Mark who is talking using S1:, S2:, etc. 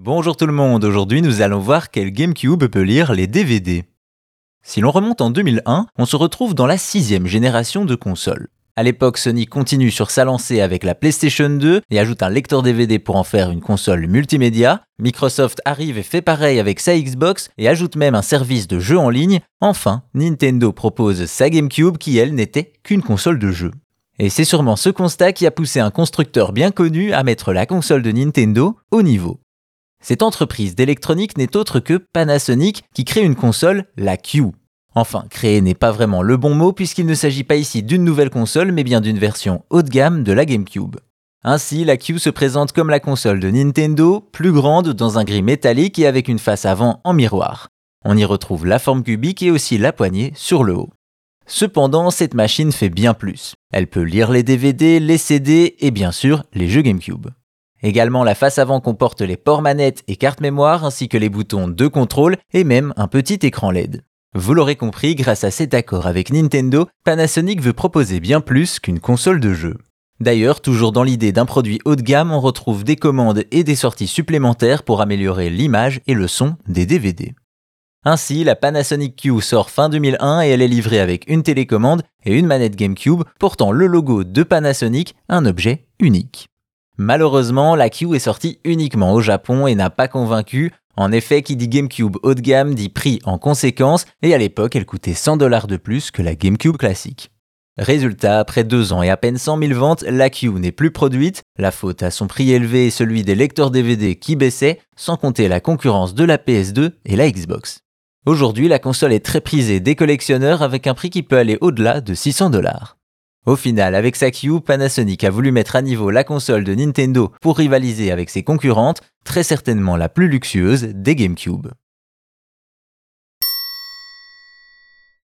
S1: Bonjour tout le monde, aujourd'hui nous allons voir quel GameCube peut lire les DVD. Si l'on remonte en 2001, on se retrouve dans la sixième génération de consoles. À l'époque, Sony continue sur sa lancée avec la PlayStation 2 et ajoute un lecteur DVD pour en faire une console multimédia. Microsoft arrive et fait pareil avec sa Xbox et ajoute même un service de jeu en ligne. Enfin, Nintendo propose sa GameCube qui, elle, n'était qu'une console de jeu. Et c'est sûrement ce constat qui a poussé un constructeur bien connu à mettre la console de Nintendo au niveau. Cette entreprise d'électronique n'est autre que Panasonic qui crée une console, la Q. Enfin, créer n'est pas vraiment le bon mot puisqu'il ne s'agit pas ici d'une nouvelle console mais bien d'une version haut de gamme de la GameCube. Ainsi, la Q se présente comme la console de Nintendo, plus grande dans un gris métallique et avec une face avant en miroir. On y retrouve la forme cubique et aussi la poignée sur le haut. Cependant, cette machine fait bien plus. Elle peut lire les DVD, les CD et bien sûr les jeux GameCube. Également, la face avant comporte les ports manettes et cartes mémoire ainsi que les boutons de contrôle et même un petit écran LED. Vous l'aurez compris, grâce à cet accord avec Nintendo, Panasonic veut proposer bien plus qu'une console de jeu. D'ailleurs, toujours dans l'idée d'un produit haut de gamme, on retrouve des commandes et des sorties supplémentaires pour améliorer l'image et le son des DVD. Ainsi, la Panasonic Q sort fin 2001 et elle est livrée avec une télécommande et une manette GameCube portant le logo de Panasonic, un objet unique. Malheureusement, la Q est sortie uniquement au Japon et n'a pas convaincu. En effet, qui dit GameCube haut de gamme dit prix en conséquence, et à l'époque, elle coûtait 100 dollars de plus que la GameCube classique. Résultat, après deux ans et à peine 100 000 ventes, la Q n'est plus produite, la faute à son prix élevé et celui des lecteurs DVD qui baissaient, sans compter la concurrence de la PS2 et la Xbox. Aujourd'hui, la console est très prisée des collectionneurs avec un prix qui peut aller au-delà de 600 dollars. Au final, avec sa Q, Panasonic a voulu mettre à niveau la console de Nintendo pour rivaliser avec ses concurrentes, très certainement la plus luxueuse des GameCube.